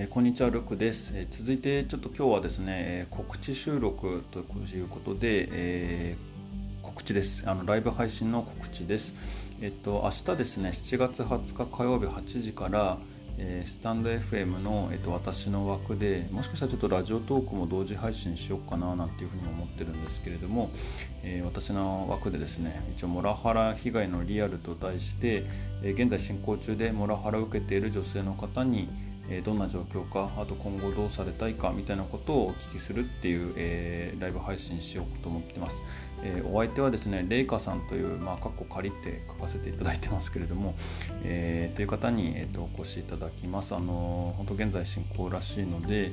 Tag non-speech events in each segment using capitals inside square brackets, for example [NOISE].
えー、こんにちはルクです、えー、続いてちょっと今日はですね、え告知収録ということで、え告知です。あのライブ配信の告知です。えっと明日ですね7月20日火曜日8時からえ、スタンド FM の、えーと、私の枠でもしかしたらちょっとラジオトークも同時配信しようかななんていうふうに思ってるんですけれども、えー、私の枠でですね一応モラハラ被害のリアルと題して、え現在進行中でモラハラを受けている女性の方にえどんな状況かあと今後どうされたいかみたいなことをお聞きするっていう、えー、ライブ配信しようと思ってます、えー、お相手はですねレイカさんという、まあ、カッコ借りて書かせていただいてますけれども、えー、という方に、えーと、お越しいただきます。あの本当現在進行らしいので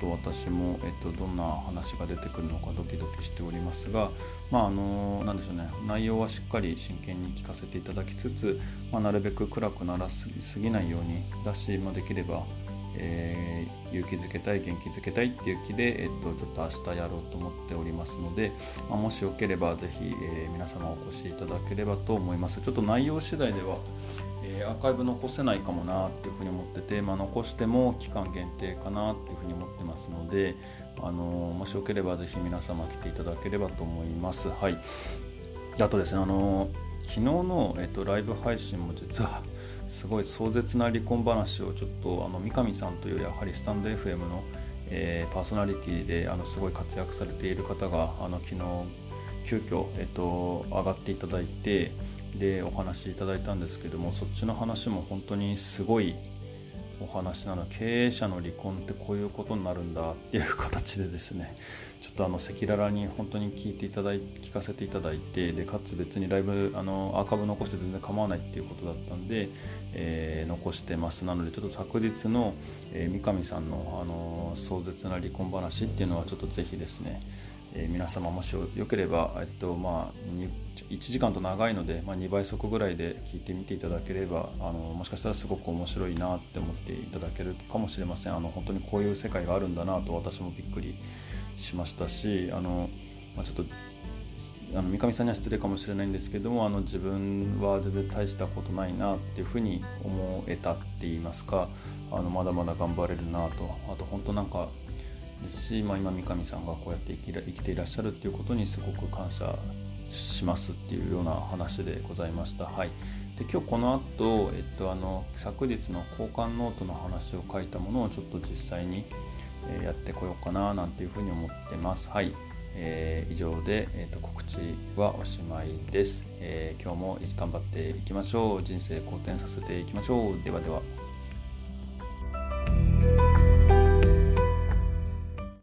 と私も、えっと、どんな話が出てくるのかドキドキしておりますが、まああのなんでしょうね、内容はしっかり真剣に聞かせていただきつつ、まあ、なるべく暗くならすぎないようにだし、まあ、できれば、えー、勇気づけたい元気づけたいっていう気で、えっと、ちょっと明日やろうと思っておりますので、まあ、もしよければぜひ、えー、皆様お越しいただければと思います。ちょっと内容次第ではえー、アーカイブ残せないかもなっていうふうに思ってて、まあ、残しても期間限定かなっていうふうに思ってますので、あのー、もしよければぜひ皆様来ていただければと思います。はい、あとですね、あのー、昨日の、えーと、ライブ配信も実はすごい壮絶な離婚話をちょっとあの三上さんというやはりスタンド FM の、えー、パーソナリティであのすごい活躍されている方があの昨日急遽、えーと上がっていただいてでお話いただいたんですけどもそっちの話も本当にすごいお話なの。経営者の離婚ってこういうことになるんだっていう形でですね [LAUGHS] ちょっとあの赤裸々に本当に聞いていただい聞かせていただいてでかつ別にライブあのアーカイブ残して全然構わないっていうことだったんで、えー、残してます。なのでちょっと昨日の、えー、三上さんのあの壮絶な離婚話っていうのはちょっとぜひですねえー、皆様もしよければ、えっとまあ、1時間と長いので、まあ、2倍速ぐらいで聞いてみていただければあのもしかしたらすごく面白いなって思っていただけるかもしれません。あの本当にこういう世界があるんだなと私もびっくりしましたしあの、まあ、ちょっとあの三上さんには失礼かもしれないんですけどもあの自分は全然大したことないなっていうふうに思えたって言いますかあのまだまだ頑張れるなと。あと本当なんかですし、まあ、今三上さんがこうやって生き生きていらっしゃるっていうことにすごく感謝しますっていうような話でございました。はい、で今日この後、えっと、あの昨日の交換ノートの話を書いたものをちょっと実際に、えやってこようかななんていうふうに思ってます。はい、えー、以上で、えーと、告知はおしまいです、えー、今日も頑張っていきましょう。人生好転させていきましょう。ではでは。